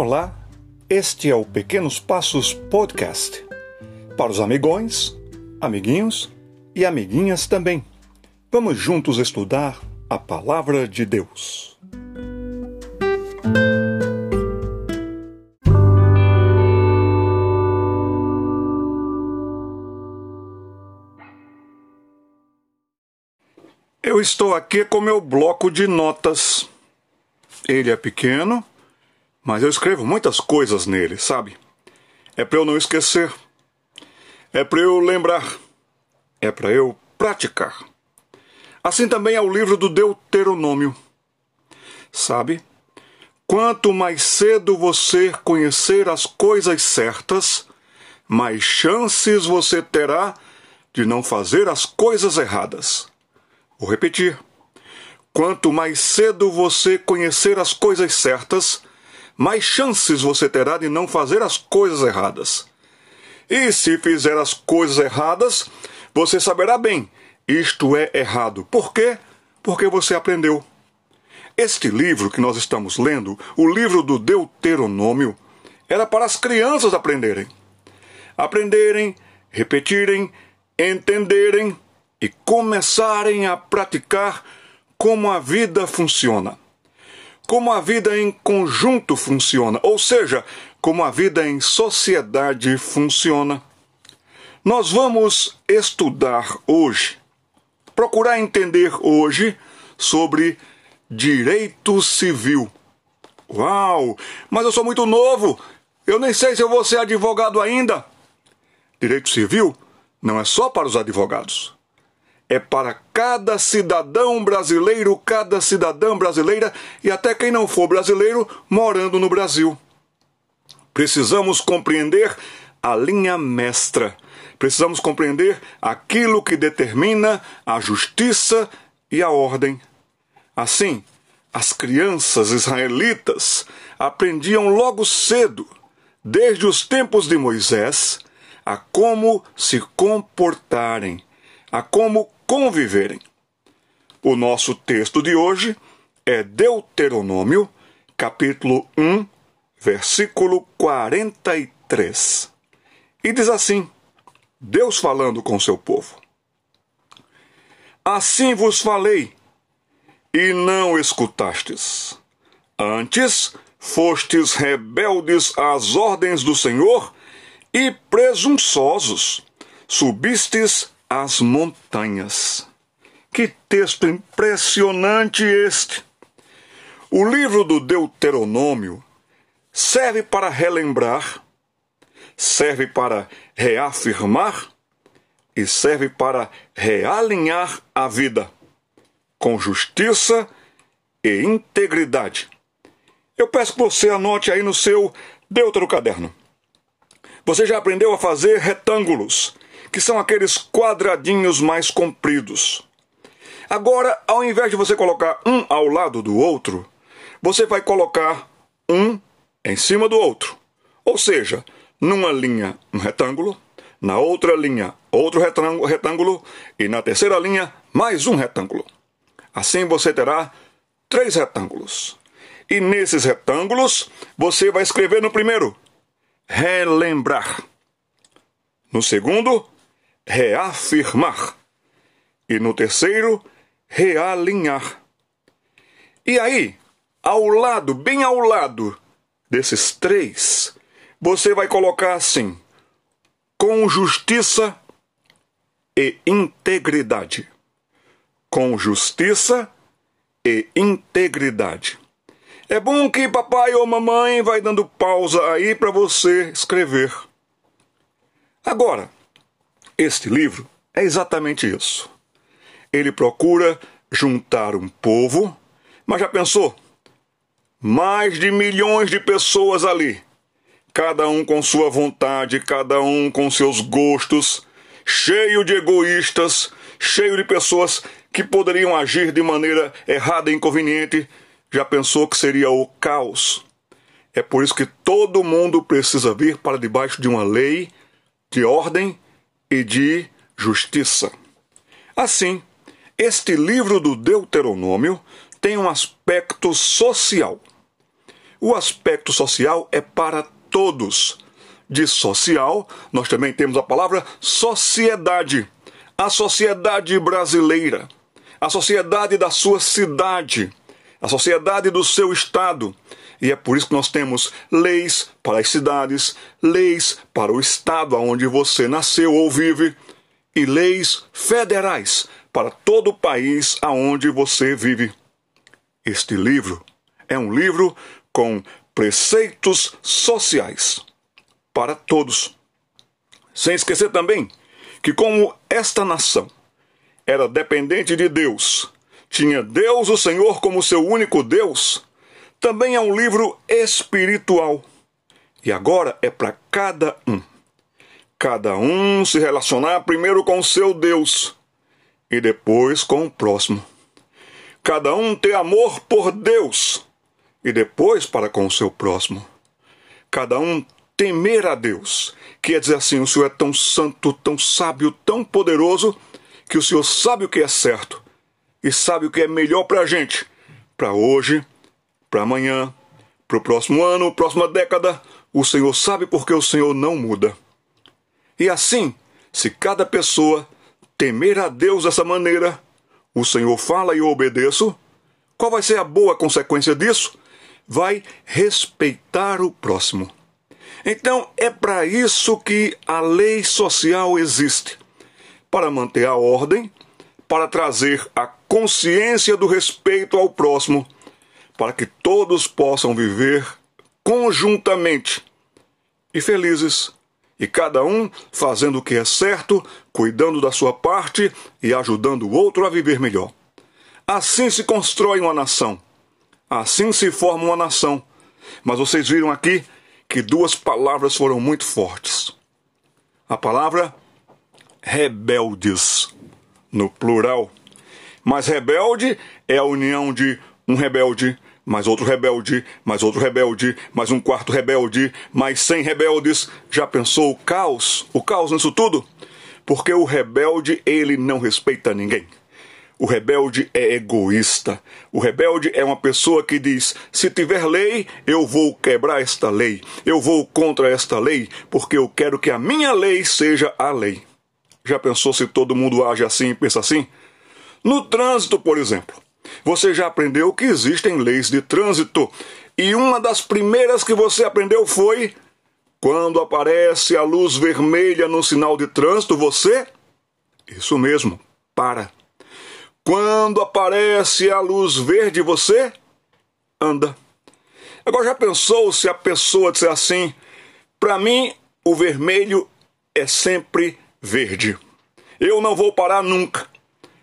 Olá, este é o Pequenos Passos Podcast. Para os amigões, amiguinhos e amiguinhas também. Vamos juntos estudar a Palavra de Deus. Eu estou aqui com meu bloco de notas. Ele é pequeno mas eu escrevo muitas coisas nele, sabe? É para eu não esquecer. É para eu lembrar. É para eu praticar. Assim também é o livro do Deuteronômio. Sabe? Quanto mais cedo você conhecer as coisas certas, mais chances você terá de não fazer as coisas erradas. Vou repetir. Quanto mais cedo você conhecer as coisas certas, mais chances você terá de não fazer as coisas erradas. E se fizer as coisas erradas, você saberá bem, isto é errado. Por quê? Porque você aprendeu. Este livro que nós estamos lendo, o livro do Deuteronômio, era para as crianças aprenderem. Aprenderem, repetirem, entenderem e começarem a praticar como a vida funciona como a vida em conjunto funciona, ou seja, como a vida em sociedade funciona. Nós vamos estudar hoje, procurar entender hoje sobre direito civil. Uau! Mas eu sou muito novo! Eu nem sei se eu vou ser advogado ainda. Direito civil não é só para os advogados é para cada cidadão brasileiro, cada cidadã brasileira e até quem não for brasileiro morando no Brasil. Precisamos compreender a linha mestra. Precisamos compreender aquilo que determina a justiça e a ordem. Assim, as crianças israelitas aprendiam logo cedo, desde os tempos de Moisés, a como se comportarem, a como conviverem. O nosso texto de hoje é Deuteronômio, capítulo 1, versículo 43. E diz assim: Deus falando com seu povo: Assim vos falei, e não escutastes. Antes fostes rebeldes às ordens do Senhor e presunçosos, subistes as montanhas. Que texto impressionante este! O livro do Deuteronômio serve para relembrar, serve para reafirmar e serve para realinhar a vida com justiça e integridade. Eu peço que você anote aí no seu Deutero caderno. Você já aprendeu a fazer retângulos que são aqueles quadradinhos mais compridos. Agora, ao invés de você colocar um ao lado do outro, você vai colocar um em cima do outro. Ou seja, numa linha um retângulo, na outra linha outro retângulo e na terceira linha mais um retângulo. Assim você terá três retângulos. E nesses retângulos você vai escrever no primeiro relembrar. No segundo, reafirmar. E no terceiro, realinhar. E aí, ao lado, bem ao lado desses três, você vai colocar assim: com justiça e integridade. Com justiça e integridade. É bom que papai ou mamãe vai dando pausa aí para você escrever. Agora, este livro é exatamente isso. Ele procura juntar um povo, mas já pensou? Mais de milhões de pessoas ali, cada um com sua vontade, cada um com seus gostos, cheio de egoístas, cheio de pessoas que poderiam agir de maneira errada e inconveniente. Já pensou que seria o caos? É por isso que todo mundo precisa vir para debaixo de uma lei, de ordem e de justiça. Assim, este livro do Deuteronômio tem um aspecto social. O aspecto social é para todos. De social, nós também temos a palavra sociedade. A sociedade brasileira, a sociedade da sua cidade, a sociedade do seu estado. E é por isso que nós temos leis para as cidades, leis para o estado onde você nasceu ou vive, e leis federais para todo o país aonde você vive. Este livro é um livro com preceitos sociais para todos. Sem esquecer também que, como esta nação era dependente de Deus, tinha Deus, o Senhor, como seu único Deus, também é um livro espiritual. E agora é para cada um. Cada um se relacionar primeiro com o seu Deus e depois com o próximo. Cada um ter amor por Deus e depois para com o seu próximo. Cada um temer a Deus, quer dizer assim: o Senhor é tão santo, tão sábio, tão poderoso, que o Senhor sabe o que é certo e sabe o que é melhor para a gente, para hoje, para amanhã, para o próximo ano, próxima década. O Senhor sabe porque o Senhor não muda. E assim, se cada pessoa temer a Deus dessa maneira, o Senhor fala e eu obedeço, qual vai ser a boa consequência disso? Vai respeitar o próximo. Então é para isso que a lei social existe para manter a ordem, para trazer a consciência do respeito ao próximo, para que todos possam viver conjuntamente e felizes e cada um fazendo o que é certo, cuidando da sua parte e ajudando o outro a viver melhor. Assim se constrói uma nação. Assim se forma uma nação. Mas vocês viram aqui que duas palavras foram muito fortes. A palavra rebeldes, no plural. Mas rebelde é a união de um rebelde mais outro rebelde, mais outro rebelde, mais um quarto rebelde, mais cem rebeldes. Já pensou o caos? O caos nisso tudo? Porque o rebelde, ele não respeita ninguém. O rebelde é egoísta. O rebelde é uma pessoa que diz: se tiver lei, eu vou quebrar esta lei. Eu vou contra esta lei, porque eu quero que a minha lei seja a lei. Já pensou se todo mundo age assim e pensa assim? No trânsito, por exemplo. Você já aprendeu que existem leis de trânsito. E uma das primeiras que você aprendeu foi: quando aparece a luz vermelha no sinal de trânsito, você. Isso mesmo, para. Quando aparece a luz verde, você anda. Agora já pensou se a pessoa disser assim: para mim, o vermelho é sempre verde. Eu não vou parar nunca.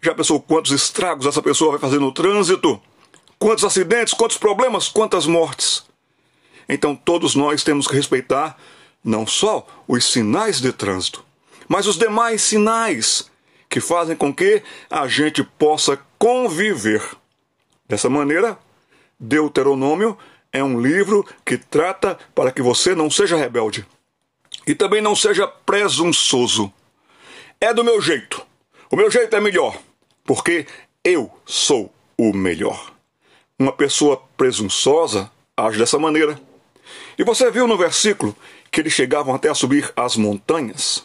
Já pensou quantos estragos essa pessoa vai fazer no trânsito? Quantos acidentes, quantos problemas, quantas mortes? Então todos nós temos que respeitar não só os sinais de trânsito, mas os demais sinais que fazem com que a gente possa conviver. Dessa maneira, Deuteronômio é um livro que trata para que você não seja rebelde e também não seja presunçoso. É do meu jeito. O meu jeito é melhor porque eu sou o melhor. Uma pessoa presunçosa age dessa maneira. E você viu no versículo que eles chegavam até a subir as montanhas.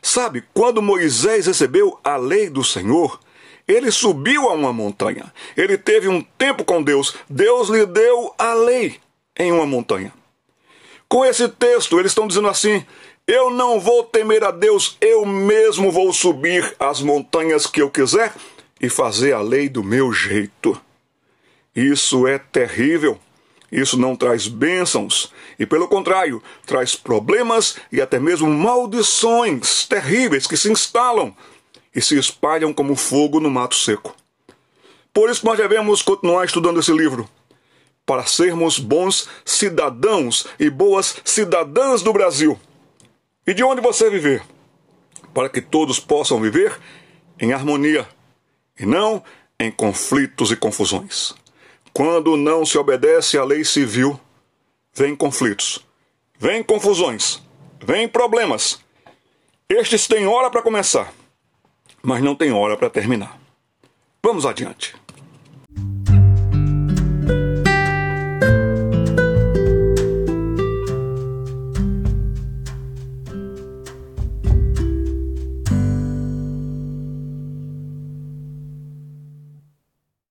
Sabe, quando Moisés recebeu a lei do Senhor, ele subiu a uma montanha. Ele teve um tempo com Deus. Deus lhe deu a lei em uma montanha. Com esse texto, eles estão dizendo assim: eu não vou temer a Deus, eu mesmo vou subir as montanhas que eu quiser e fazer a lei do meu jeito. Isso é terrível. Isso não traz bênçãos e, pelo contrário, traz problemas e até mesmo maldições terríveis que se instalam e se espalham como fogo no mato seco. Por isso, nós devemos continuar estudando esse livro para sermos bons cidadãos e boas cidadãs do Brasil e de onde você viver, para que todos possam viver em harmonia e não em conflitos e confusões. Quando não se obedece à lei civil, vem conflitos, vem confusões, vem problemas. Estes têm hora para começar, mas não têm hora para terminar. Vamos adiante.